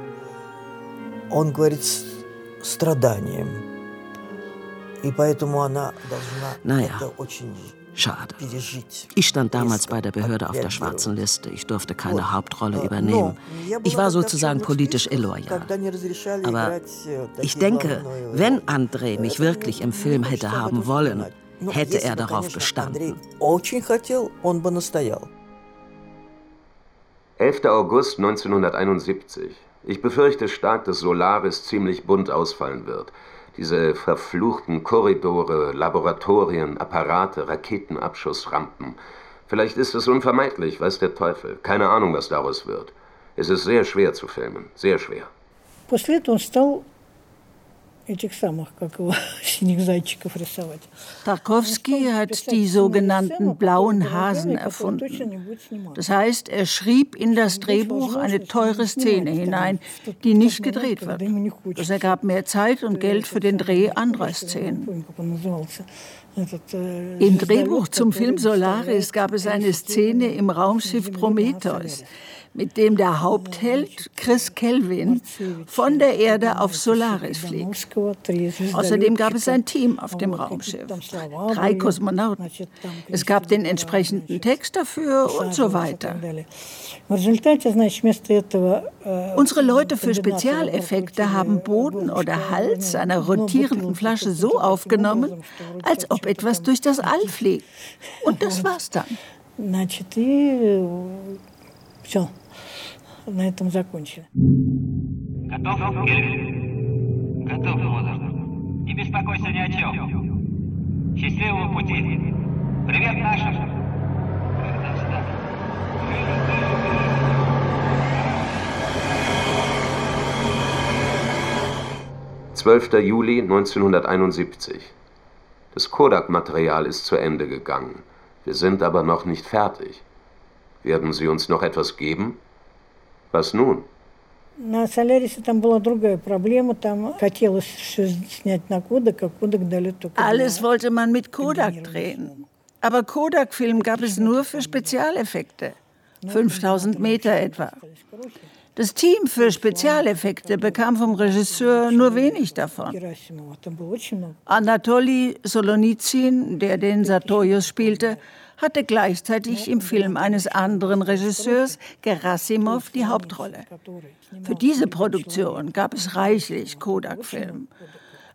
Он говорит страданием. Naja, schade. Ich stand damals bei der Behörde auf der schwarzen Liste. Ich durfte keine Hauptrolle übernehmen. Ich war sozusagen politisch illoyal. Aber э, ich denke, wenn André mich wirklich im Film hätte haben wollen, hätte er darauf bestanden. 11. August 1971. Ich befürchte stark, dass Solaris ziemlich bunt ausfallen wird. Diese verfluchten Korridore, Laboratorien, Apparate, Raketenabschussrampen. Vielleicht ist es unvermeidlich, weiß der Teufel. Keine Ahnung, was daraus wird. Es ist sehr schwer zu filmen, sehr schwer. После этого он стал этих <laughs> самых, как его, синих зайчиков рисовать. Tarkovsky hat die sogenannten blauen Hasen erfunden. Das heißt, er schrieb in das Drehbuch eine teure Szene hinein, die nicht gedreht wird. Das ergab mehr Zeit und Geld für den Dreh anderer Szenen. Im Drehbuch zum Film Solaris gab es eine Szene im Raumschiff Prometheus mit dem der Hauptheld Chris Kelvin von der Erde auf Solaris fliegt. Außerdem gab es ein Team auf dem Raumschiff, drei Kosmonauten. Es gab den entsprechenden Text dafür und so weiter. Unsere Leute für Spezialeffekte haben Boden oder Hals einer rotierenden Flasche so aufgenommen, als ob etwas durch das All fliegt. Und das war's dann. Все на этом закончили. Готов, Кельвин? Готов, Моцарт. Не беспокойся ни о чем. Счастливого пути. Привет нашим. Когда встанет? 12. Juli 1971. Das Kodak-Material ist zu Ende gegangen. Wir sind aber noch nicht fertig. Werden Sie uns noch etwas geben? Was nun? На Солярисе там была другая проблема. Там хотелось все снять на Kodak, а Kodak дали только... Alles wollte man mit Kodak drehen. Aber Kodak-Film gab es nur für Spezialeffekte. 5000 Meter etwa. Das Team für Spezialeffekte bekam vom Regisseur nur wenig davon. Anatoly Solonizin, der den Sartorius spielte, hatte gleichzeitig im Film eines anderen Regisseurs, Gerasimov, die Hauptrolle. Für diese Produktion gab es reichlich Kodak-Film.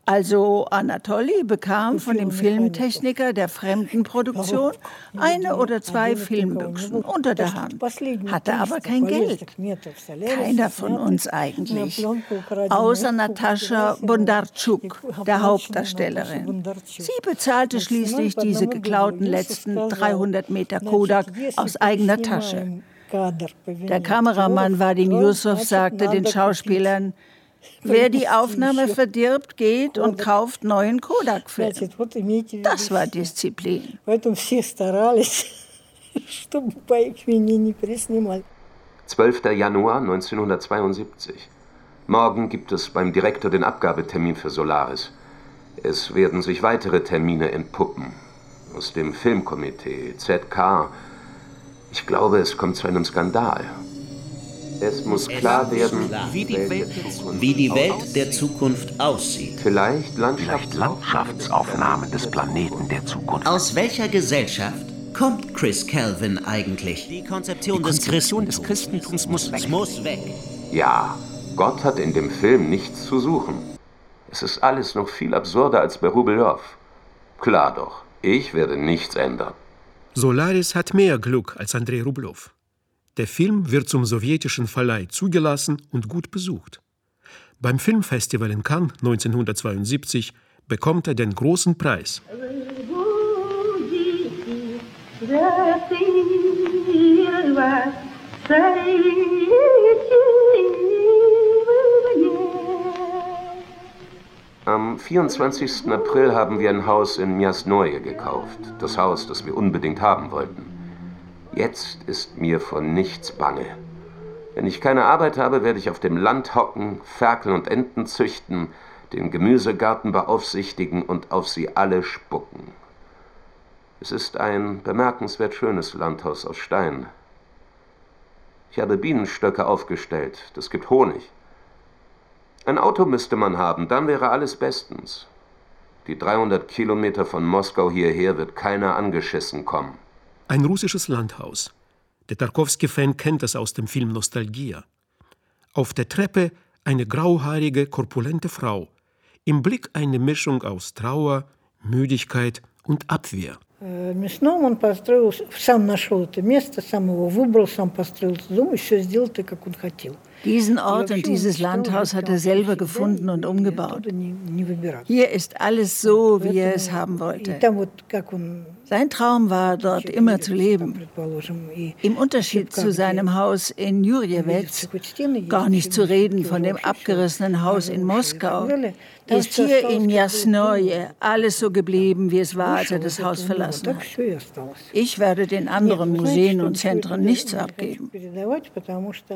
Also Anatoli bekam von dem Filmtechniker der Fremdenproduktion eine oder zwei Filmbüchsen unter der Hand, hatte aber kein Geld. Keiner von uns eigentlich, außer Natascha Bondarczuk, der Hauptdarstellerin. Sie bezahlte schließlich diese geklauten letzten 300 Meter Kodak aus eigener Tasche. Der Kameramann Vadim Yusuf sagte den Schauspielern, Wer die Aufnahme verdirbt, geht und kauft neuen Kodak-Film. Das war Disziplin. 12. <laughs> Januar 1972. Morgen gibt es beim Direktor den Abgabetermin für Solaris. Es werden sich weitere Termine entpuppen. Aus dem Filmkomitee, ZK. Ich glaube, es kommt zu einem Skandal. Es muss klar werden, wie die, Welt, wie die Welt der Zukunft aussieht. Vielleicht, Landschafts Vielleicht Landschaftsaufnahmen des Planeten der Zukunft. Aus welcher Gesellschaft kommt Chris Calvin eigentlich? Die Konzeption, die Konzeption des, Christentums, des Christentums muss weg. Muss weg. Ja, Gott hat in dem Film nichts zu suchen. Es ist alles noch viel absurder als bei Rubeljow. Klar doch, ich werde nichts ändern. Solaris hat mehr Glück als Andrei Rublow. Der Film wird zum sowjetischen Verleih zugelassen und gut besucht. Beim Filmfestival in Cannes 1972 bekommt er den großen Preis. Am 24. April haben wir ein Haus in Miasnoje gekauft. Das Haus, das wir unbedingt haben wollten. Jetzt ist mir von nichts bange. Wenn ich keine Arbeit habe, werde ich auf dem Land hocken, Ferkel und Enten züchten, den Gemüsegarten beaufsichtigen und auf sie alle spucken. Es ist ein bemerkenswert schönes Landhaus aus Stein. Ich habe Bienenstöcke aufgestellt, das gibt Honig. Ein Auto müsste man haben, dann wäre alles bestens. Die 300 Kilometer von Moskau hierher wird keiner angeschissen kommen. Ein russisches Landhaus. Der Tarkovsky-Fan kennt es aus dem Film Nostalgia. Auf der Treppe eine grauhaarige, korpulente Frau. Im Blick eine Mischung aus Trauer, Müdigkeit und Abwehr. Мясном он построил, сам нашел это место, сам его выбрал, сам построил дом, и все сделал так, как он хотел. Diesen Ort und dieses Landhaus hat er selber gefunden und umgebaut. Hier ist alles so, wie er es haben wollte. Sein Traum war, dort immer zu leben. Im Unterschied zu seinem Haus in Jurjewetz, gar nicht zu reden von dem abgerissenen Haus in Moskau, ist hier in Jasnoje alles so geblieben, wie es war, als er das Haus verlassen hat. Ich werde den anderen Museen und Zentren nichts abgeben.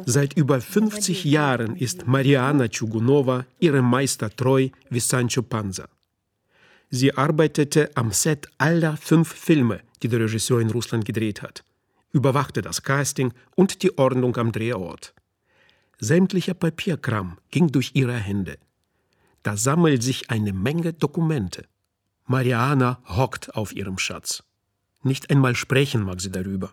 Seit über 50 Jahren ist Mariana Tschugunova ihrem Meister treu wie Sancho Panza. Sie arbeitete am Set aller fünf Filme, die der Regisseur in Russland gedreht hat, überwachte das Casting und die Ordnung am Drehort. Sämtlicher Papierkram ging durch ihre Hände. Da sammelt sich eine Menge Dokumente. Mariana hockt auf ihrem Schatz. Nicht einmal sprechen mag sie darüber.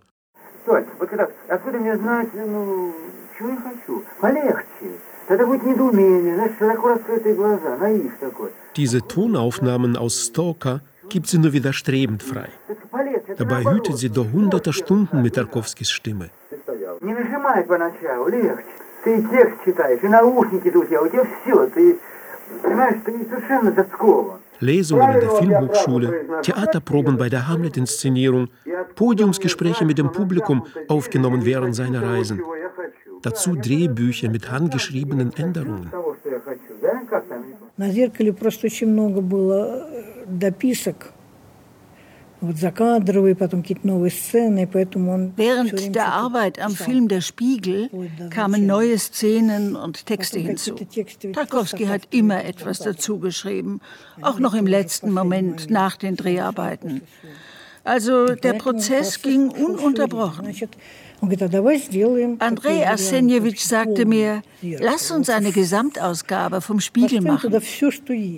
Diese Tonaufnahmen aus Stalker gibt sie nur widerstrebend frei. Dabei hütet sie doch hunderte Stunden mit Tarkovskis Stimme. Lesungen der Filmhochschule, Theaterproben bei der Hamlet-Inszenierung, Podiumsgespräche mit dem Publikum aufgenommen während seiner Reisen. Dazu Drehbücher mit handgeschriebenen Änderungen. На зеркале просто очень много было дописок Während der Arbeit am Film Der Spiegel kamen neue Szenen und Texte hinzu. Tarkovsky hat immer etwas dazu geschrieben, auch noch im letzten Moment nach den Dreharbeiten. Also der Prozess ging ununterbrochen. Andrei Arsenjewitsch sagte mir, lass uns eine Gesamtausgabe vom Spiegel machen.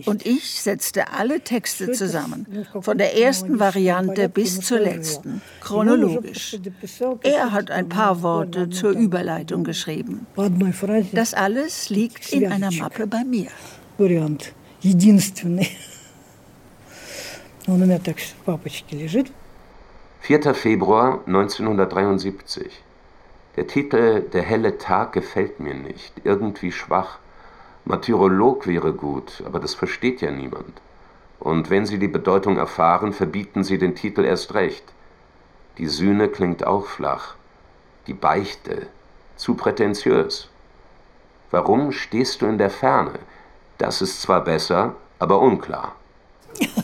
Und ich setzte alle Texte zusammen, von der ersten Variante bis zur letzten, chronologisch. Er hat ein paar Worte zur Überleitung geschrieben. Das alles liegt in einer Mappe bei mir. единственный. <laughs> Он у меня так в папочке лежит. 4. Februar 1973. Der Titel Der helle Tag gefällt mir nicht, irgendwie schwach. Martyrolog wäre gut, aber das versteht ja niemand. Und wenn Sie die Bedeutung erfahren, verbieten Sie den Titel erst recht. Die Sühne klingt auch flach. Die Beichte, zu prätentiös. Warum stehst du in der Ferne? Das ist zwar besser, aber unklar. <laughs>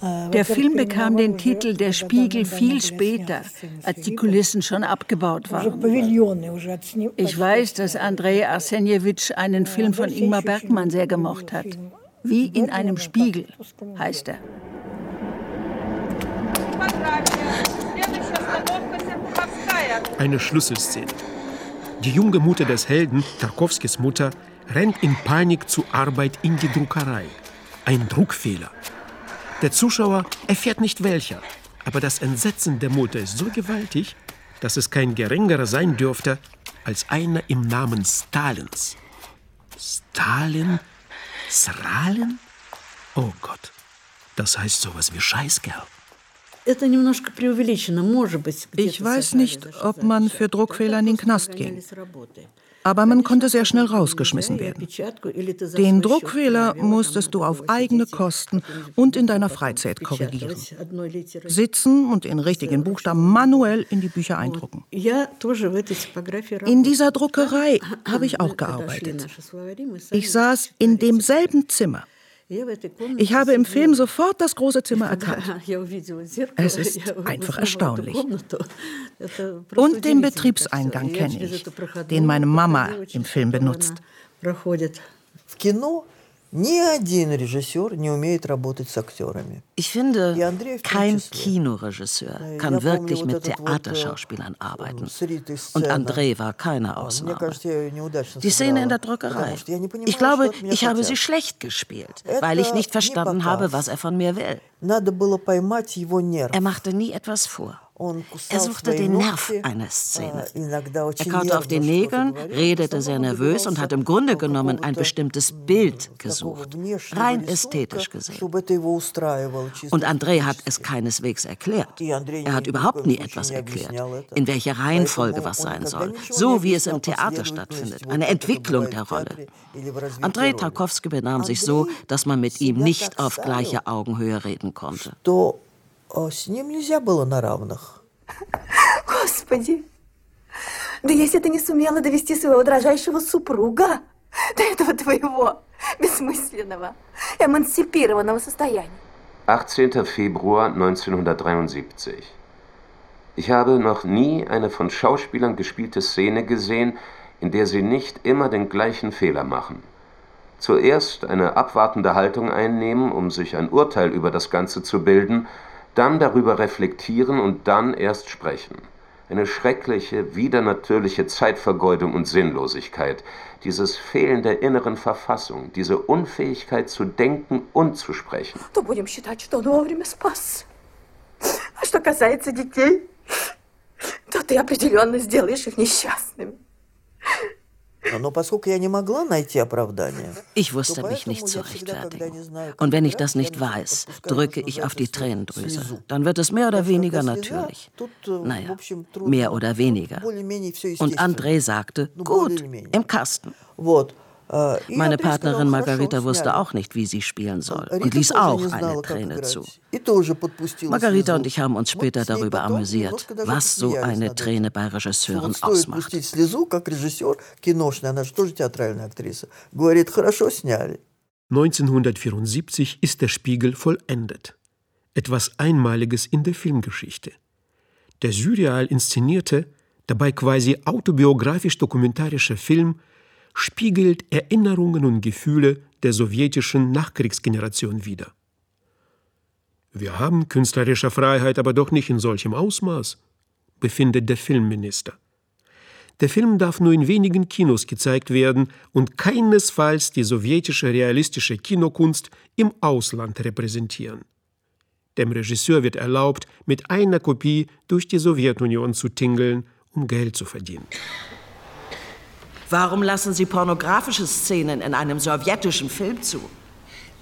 Der Film bekam den Titel Der Spiegel viel später, als die Kulissen schon abgebaut waren. Ich weiß, dass Andrei Arsenjewitsch einen Film von Ingmar Bergmann sehr gemocht hat. Wie in einem Spiegel heißt er. Eine Schlüsselszene. Die junge Mutter des Helden, Tarkowskis Mutter, rennt in Panik zur Arbeit in die Druckerei. Ein Druckfehler. Der Zuschauer erfährt nicht welcher, aber das Entsetzen der Mutter ist so gewaltig, dass es kein geringerer sein dürfte als einer im Namen Stalins. Stalin? Sralin? Oh Gott, das heißt sowas wie Scheißkerl. Ich weiß nicht, ob man für Druckfehler in den Knast ging. Aber man konnte sehr schnell rausgeschmissen werden. Den Druckfehler musstest du auf eigene Kosten und in deiner Freizeit korrigieren. Sitzen und in richtigen Buchstaben manuell in die Bücher eindrucken. In dieser Druckerei habe ich auch gearbeitet. Ich saß in demselben Zimmer. Ich habe im Film sofort das große Zimmer <laughs> erkannt. Es ist einfach erstaunlich. Und den Betriebseingang kenne ich, den meine Mama im Film benutzt. Ich finde, kein Kinoregisseur kann wirklich mit Theaterschauspielern arbeiten. Und André war keine Ausnahme. Die Szene in der Druckerei. Ich glaube, ich habe sie schlecht gespielt, weil ich nicht verstanden habe, was er von mir will. Er machte nie etwas vor. Er suchte den Nerv einer Szene. Er kaute auf den Nägeln, redete sehr nervös und hat im Grunde genommen ein bestimmtes Bild gesucht, rein ästhetisch gesehen. Und André hat es keineswegs erklärt. Er hat überhaupt nie etwas erklärt, in welcher Reihenfolge was sein soll, so wie es im Theater stattfindet, eine Entwicklung der Rolle. André Tarkowski benahm sich so, dass man mit ihm nicht auf gleicher Augenhöhe reden konnte с ним нельзя было на равных. <laughs> Господи! Да если ты не сумела довести своего дрожайшего супруга до этого твоего бессмысленного, эмансипированного состояния. 18. Februar 1973. Ich habe noch nie eine von Schauspielern gespielte Szene gesehen, in der sie nicht immer den gleichen Fehler machen. Zuerst eine abwartende Haltung einnehmen, um sich ein Urteil über das Ganze zu bilden, dann darüber reflektieren und dann erst sprechen. Eine schreckliche, widernatürliche Zeitvergeudung und Sinnlosigkeit, dieses Fehlen der inneren Verfassung, diese Unfähigkeit zu denken und zu sprechen. То будем считать, что он вовремя спас. А что касается детей, то ты определенно сделаешь их несчастными. Ich wusste mich nicht zu rechtfertigen. Und wenn ich das nicht weiß, drücke ich auf die Tränendrüse. Dann wird es mehr oder weniger natürlich. Naja, mehr oder weniger. Und André sagte, gut, im Kasten. Meine Partnerin Margarita wusste auch nicht, wie sie spielen soll und ließ auch eine Träne zu. Margarita und ich haben uns später darüber amüsiert, was so eine Träne bei Regisseuren ausmacht. 1974 ist der Spiegel vollendet. Etwas Einmaliges in der Filmgeschichte. Der surreal inszenierte, dabei quasi autobiografisch-dokumentarische Film spiegelt Erinnerungen und Gefühle der sowjetischen Nachkriegsgeneration wider. Wir haben künstlerische Freiheit aber doch nicht in solchem Ausmaß, befindet der Filmminister. Der Film darf nur in wenigen Kinos gezeigt werden und keinesfalls die sowjetische realistische Kinokunst im Ausland repräsentieren. Dem Regisseur wird erlaubt, mit einer Kopie durch die Sowjetunion zu tingeln, um Geld zu verdienen. Warum lassen Sie pornografische Szenen in einem sowjetischen Film zu?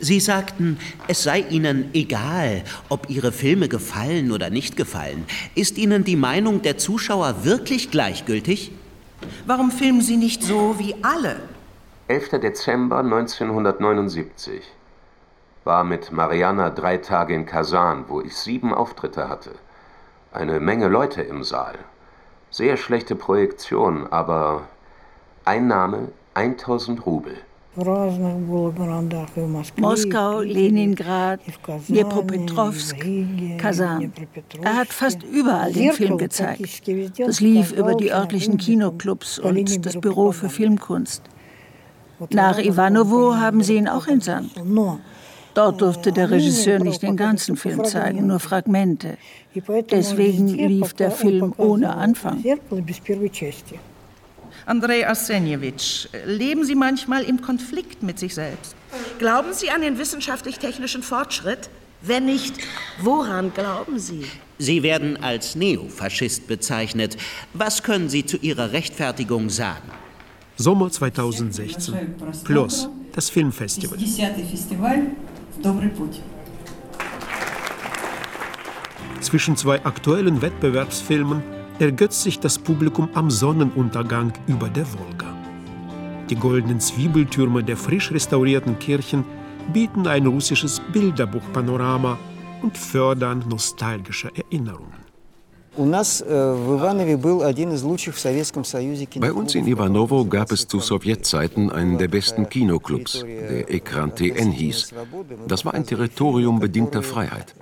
Sie sagten, es sei Ihnen egal, ob Ihre Filme gefallen oder nicht gefallen. Ist Ihnen die Meinung der Zuschauer wirklich gleichgültig? Warum filmen Sie nicht so wie alle? 11. Dezember 1979 war mit Mariana drei Tage in Kasan, wo ich sieben Auftritte hatte. Eine Menge Leute im Saal. Sehr schlechte Projektion, aber Einnahme 1000 Rubel. Moskau, Leningrad, Dnipropetrovsk, Kasan. Er hat fast überall den Film gezeigt. Das lief über die örtlichen Kinoclubs und das Büro für Filmkunst. Nach Ivanovo haben sie ihn auch entsandt. Dort durfte der Regisseur nicht den ganzen Film zeigen, nur Fragmente. Deswegen lief der Film ohne Anfang. Andrei Arsenjewitsch, leben Sie manchmal im Konflikt mit sich selbst? Glauben Sie an den wissenschaftlich-technischen Fortschritt? Wenn nicht, woran glauben Sie? Sie werden als Neofaschist bezeichnet. Was können Sie zu Ihrer Rechtfertigung sagen? Sommer 2016. Plus, das Filmfestival. Zwischen zwei aktuellen Wettbewerbsfilmen ergötzt sich das Publikum am Sonnenuntergang über der Wolga. Die goldenen Zwiebeltürme der frisch restaurierten Kirchen bieten ein russisches Bilderbuchpanorama und fördern nostalgische Erinnerungen. Bei uns in Ivanovo gab es zu Sowjetzeiten einen der besten Kinoclubs, der Ekran TN hieß. Das war ein Territorium bedingter Freiheit.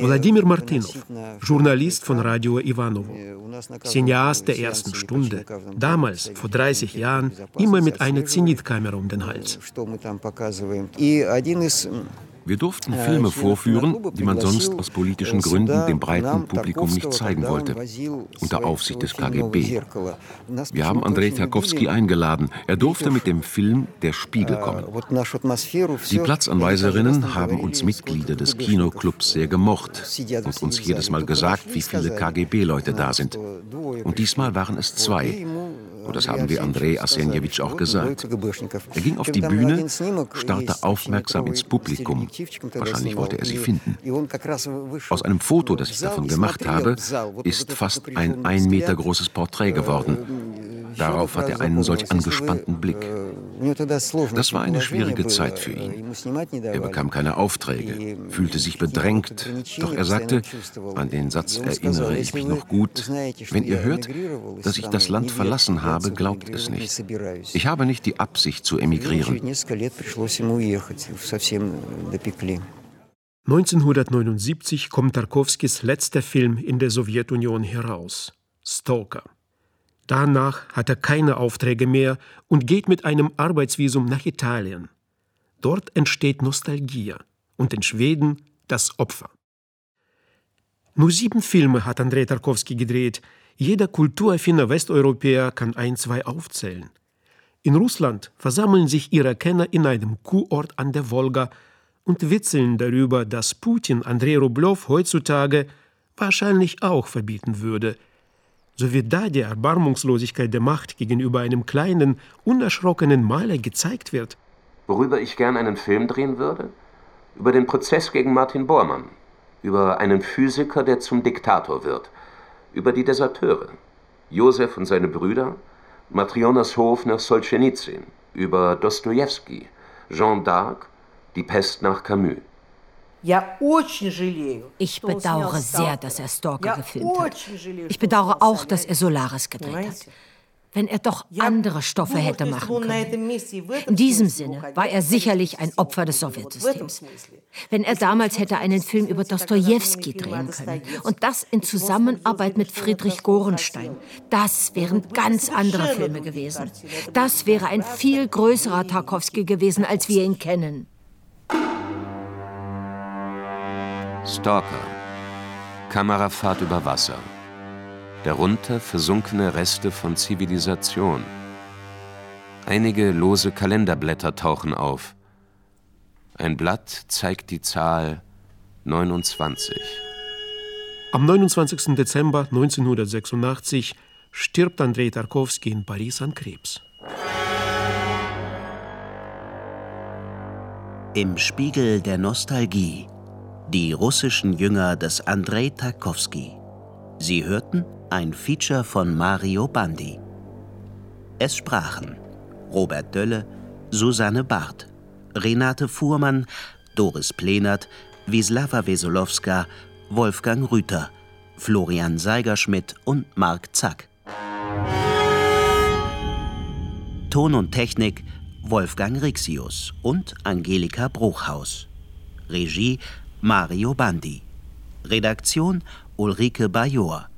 Wladimir Martinov, Journalist von Radio Ivanovo, Cineast der ersten Stunde, damals, vor 30 Jahren, immer mit einer Zenitkamera um den Hals. Wir durften Filme vorführen, die man sonst aus politischen Gründen dem breiten Publikum nicht zeigen wollte, unter Aufsicht des KGB. Wir haben Andrei Tarkowski eingeladen. Er durfte mit dem Film Der Spiegel kommen. Die Platzanweiserinnen haben uns Mitglieder des Kinoclubs sehr gemocht und uns jedes Mal gesagt, wie viele KGB-Leute da sind. Und diesmal waren es zwei. Und das haben wir Andrei Arsenjewitsch auch gesagt. Er ging auf die Bühne, starrte aufmerksam ins Publikum. Wahrscheinlich wollte er sie finden. Aus einem Foto, das ich davon gemacht habe, ist fast ein ein Meter großes Porträt geworden. Darauf hat er einen solch angespannten Blick. Das war eine schwierige Zeit für ihn. Er bekam keine Aufträge, fühlte sich bedrängt, doch er sagte, an den Satz erinnere ich mich noch gut, wenn ihr hört, dass ich das Land verlassen habe, glaubt es nicht. Ich habe nicht die Absicht zu emigrieren. 1979 kommt Tarkowskis letzter Film in der Sowjetunion heraus, Stalker. Danach hat er keine Aufträge mehr und geht mit einem Arbeitsvisum nach Italien. Dort entsteht Nostalgie und in Schweden das Opfer. Nur sieben Filme hat Andrei Tarkowski gedreht. Jeder kulturaffine Westeuropäer kann ein, zwei aufzählen. In Russland versammeln sich ihre Kenner in einem Kuhort an der Wolga und witzeln darüber, dass Putin Andrei Rublev heutzutage wahrscheinlich auch verbieten würde – so wird da die Erbarmungslosigkeit der Macht gegenüber einem kleinen, unerschrockenen Maler gezeigt wird. Worüber ich gern einen Film drehen würde? Über den Prozess gegen Martin Bormann, über einen Physiker, der zum Diktator wird, über die Deserteure, Josef und seine Brüder, Matrionas Hof nach Solzhenitsyn, über Dostojewski, Jean d'Arc, die Pest nach Camus. Ich bedauere sehr, dass er Stalker gefilmt hat. Ich bedauere auch, dass er Solaris gedreht hat. Wenn er doch andere Stoffe hätte machen können. In diesem Sinne war er sicherlich ein Opfer des Sowjetsystems. Wenn er damals hätte einen Film über Dostojewski drehen können und das in Zusammenarbeit mit Friedrich Gorenstein, das wären ganz andere Filme gewesen. Das wäre ein viel größerer Tarkovsky gewesen, als wir ihn kennen. Stalker. Kamerafahrt über Wasser. Darunter versunkene Reste von Zivilisation. Einige lose Kalenderblätter tauchen auf. Ein Blatt zeigt die Zahl 29. Am 29. Dezember 1986 stirbt Andrei Tarkowski in Paris an Krebs. Im Spiegel der Nostalgie. Die russischen Jünger des Andrei Tarkowski. Sie hörten ein Feature von Mario Bandi. Es sprachen Robert Dölle, Susanne Barth, Renate Fuhrmann, Doris Plenert, Wisława Wesolowska, Wolfgang Rüther, Florian Seigerschmidt und Marc Zack. Ton und Technik Wolfgang Rixius und Angelika Bruchhaus. Regie Mario Bandi. Redaktion Ulrike Bajor.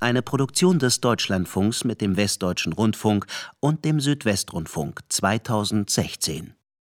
Eine Produktion des Deutschlandfunks mit dem Westdeutschen Rundfunk und dem Südwestrundfunk 2016.